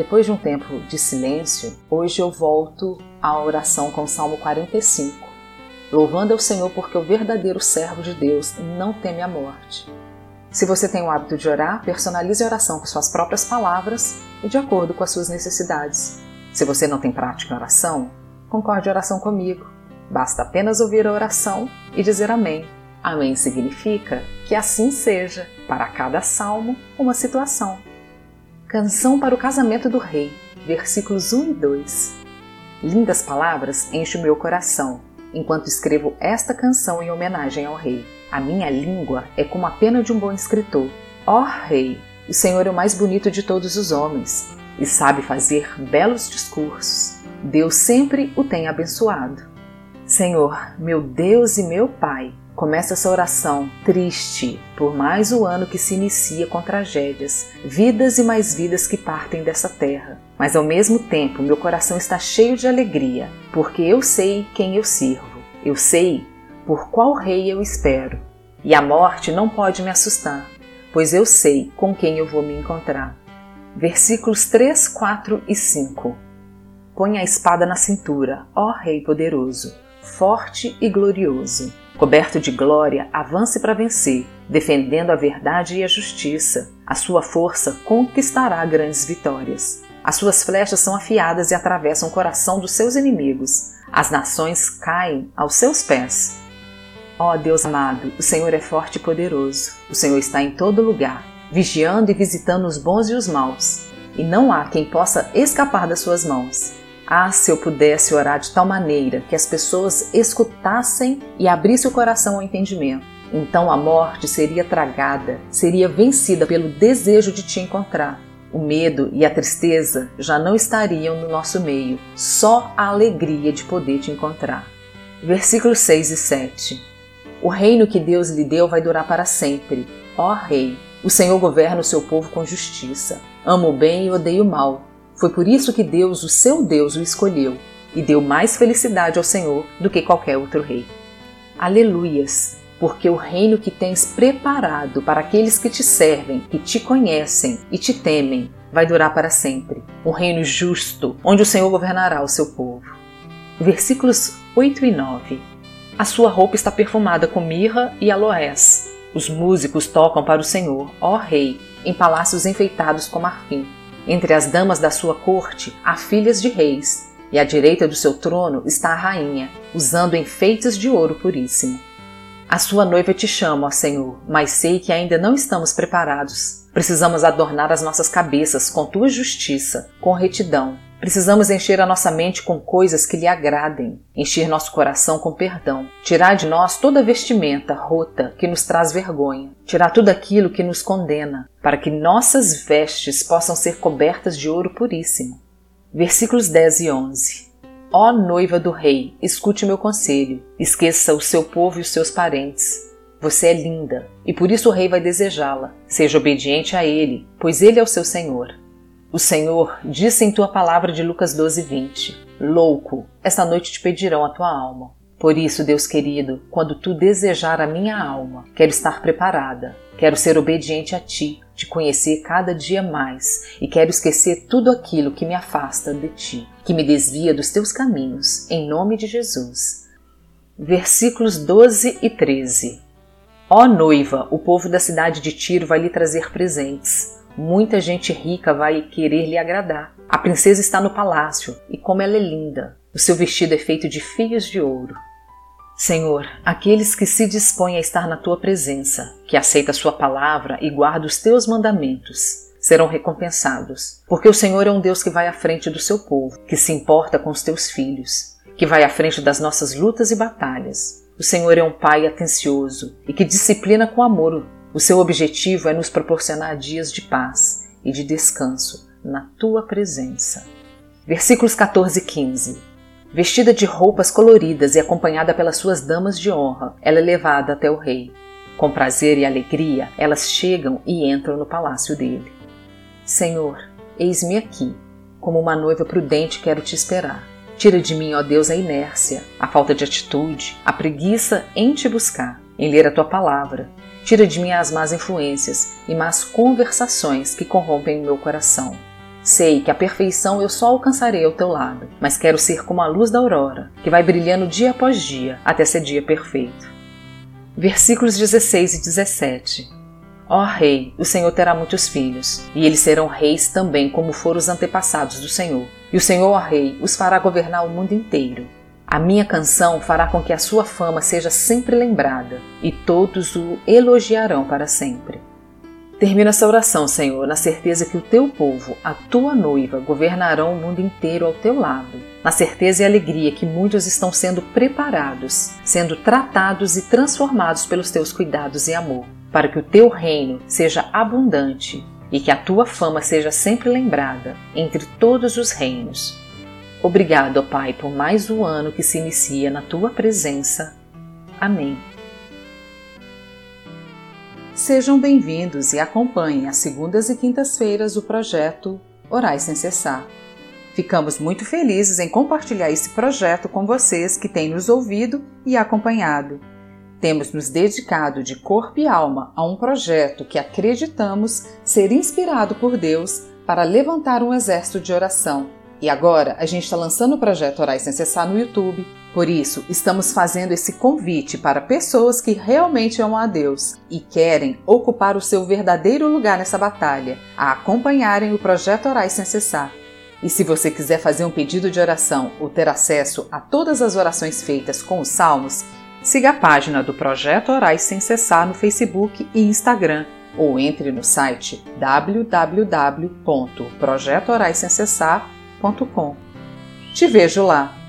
Depois de um tempo de silêncio, hoje eu volto à oração com o Salmo 45, louvando ao Senhor porque o verdadeiro servo de Deus não teme a morte. Se você tem o hábito de orar, personalize a oração com suas próprias palavras e de acordo com as suas necessidades. Se você não tem prática em oração, concorde a oração comigo. Basta apenas ouvir a oração e dizer amém. Amém significa que assim seja, para cada salmo, uma situação. Canção para o casamento do rei, versículos 1 e 2. Lindas palavras enchem o meu coração enquanto escrevo esta canção em homenagem ao rei. A minha língua é como a pena de um bom escritor. Ó oh, rei, o Senhor é o mais bonito de todos os homens e sabe fazer belos discursos. Deus sempre o tem abençoado. Senhor, meu Deus e meu Pai, começa essa oração triste por mais o ano que se inicia com tragédias, vidas e mais vidas que partem dessa terra. Mas ao mesmo tempo, meu coração está cheio de alegria, porque eu sei quem eu sirvo. Eu sei por qual rei eu espero. E a morte não pode me assustar, pois eu sei com quem eu vou me encontrar. Versículos 3, 4 e 5. Põe a espada na cintura, ó Rei poderoso, forte e glorioso Coberto de glória, avance para vencer, defendendo a verdade e a justiça. A sua força conquistará grandes vitórias. As suas flechas são afiadas e atravessam o coração dos seus inimigos. As nações caem aos seus pés. Ó oh, Deus amado, o Senhor é forte e poderoso. O Senhor está em todo lugar, vigiando e visitando os bons e os maus. E não há quem possa escapar das suas mãos. Ah, se eu pudesse orar de tal maneira que as pessoas escutassem e abrissem o coração ao entendimento. Então a morte seria tragada, seria vencida pelo desejo de te encontrar. O medo e a tristeza já não estariam no nosso meio, só a alegria de poder te encontrar. Versículos 6 e 7 O reino que Deus lhe deu vai durar para sempre. Ó Rei, o Senhor governa o seu povo com justiça. Ama o bem e odeia o mal. Foi por isso que Deus, o seu Deus, o escolheu e deu mais felicidade ao Senhor do que qualquer outro rei. Aleluias! Porque o reino que tens preparado para aqueles que te servem, que te conhecem e te temem, vai durar para sempre. Um reino justo, onde o Senhor governará o seu povo. Versículos 8 e 9. A sua roupa está perfumada com mirra e aloés. Os músicos tocam para o Senhor, ó Rei, em palácios enfeitados com marfim. Entre as damas da sua corte há filhas de reis, e à direita do seu trono está a rainha, usando enfeites de ouro puríssimo. A sua noiva te chama, ó Senhor, mas sei que ainda não estamos preparados. Precisamos adornar as nossas cabeças com tua justiça, com retidão. Precisamos encher a nossa mente com coisas que lhe agradem, encher nosso coração com perdão, tirar de nós toda vestimenta rota que nos traz vergonha, tirar tudo aquilo que nos condena, para que nossas vestes possam ser cobertas de ouro puríssimo. Versículos 10 e 11. Ó noiva do rei, escute meu conselho, esqueça o seu povo e os seus parentes. Você é linda, e por isso o rei vai desejá-la. Seja obediente a ele, pois ele é o seu senhor. O Senhor disse em tua palavra de Lucas 12, 20: Louco, esta noite te pedirão a tua alma. Por isso, Deus querido, quando tu desejar a minha alma, quero estar preparada, quero ser obediente a ti, te conhecer cada dia mais e quero esquecer tudo aquilo que me afasta de ti, que me desvia dos teus caminhos, em nome de Jesus. Versículos 12 e 13. Ó noiva, o povo da cidade de Tiro vai lhe trazer presentes Muita gente rica vai querer lhe agradar. A princesa está no palácio e como ela é linda. O seu vestido é feito de fios de ouro. Senhor, aqueles que se dispõem a estar na tua presença, que aceita a sua palavra e guarda os teus mandamentos, serão recompensados, porque o Senhor é um Deus que vai à frente do seu povo, que se importa com os teus filhos, que vai à frente das nossas lutas e batalhas. O Senhor é um pai atencioso e que disciplina com amor o seu objetivo é nos proporcionar dias de paz e de descanso na tua presença. Versículos 14 e 15. Vestida de roupas coloridas e acompanhada pelas suas damas de honra, ela é levada até o rei. Com prazer e alegria, elas chegam e entram no palácio dele. Senhor, eis-me aqui. Como uma noiva prudente quero te esperar. Tira de mim, ó Deus, a inércia, a falta de atitude, a preguiça em te buscar, em ler a tua palavra. Tira de mim as más influências e más conversações que corrompem o meu coração. Sei que a perfeição eu só alcançarei ao teu lado, mas quero ser como a luz da aurora, que vai brilhando dia após dia até ser dia perfeito. Versículos 16 e 17. Ó Rei, o Senhor terá muitos filhos, e eles serão reis também como foram os antepassados do Senhor. E o Senhor, ó Rei, os fará governar o mundo inteiro. A minha canção fará com que a sua fama seja sempre lembrada, e todos o elogiarão para sempre. Termino essa oração, Senhor, na certeza que o teu povo, a tua noiva, governarão o mundo inteiro ao teu lado, na certeza e alegria que muitos estão sendo preparados, sendo tratados e transformados pelos teus cuidados e amor, para que o teu reino seja abundante e que a tua fama seja sempre lembrada entre todos os reinos. Obrigado, ó Pai, por mais um ano que se inicia na tua presença. Amém. Sejam bem-vindos e acompanhem às segundas e quintas-feiras o projeto Orais Sem Cessar. Ficamos muito felizes em compartilhar esse projeto com vocês que têm nos ouvido e acompanhado. Temos nos dedicado de corpo e alma a um projeto que acreditamos ser inspirado por Deus para levantar um exército de oração. E agora a gente está lançando o projeto Orais Sem Cessar no YouTube por isso, estamos fazendo esse convite para pessoas que realmente amam a Deus e querem ocupar o seu verdadeiro lugar nessa batalha, a acompanharem o projeto Orais Sem Cessar. E se você quiser fazer um pedido de oração ou ter acesso a todas as orações feitas com os salmos, siga a página do Projeto Orais Sem Cessar no Facebook e Instagram ou entre no site www.projetoraissemcessar.com. Te vejo lá!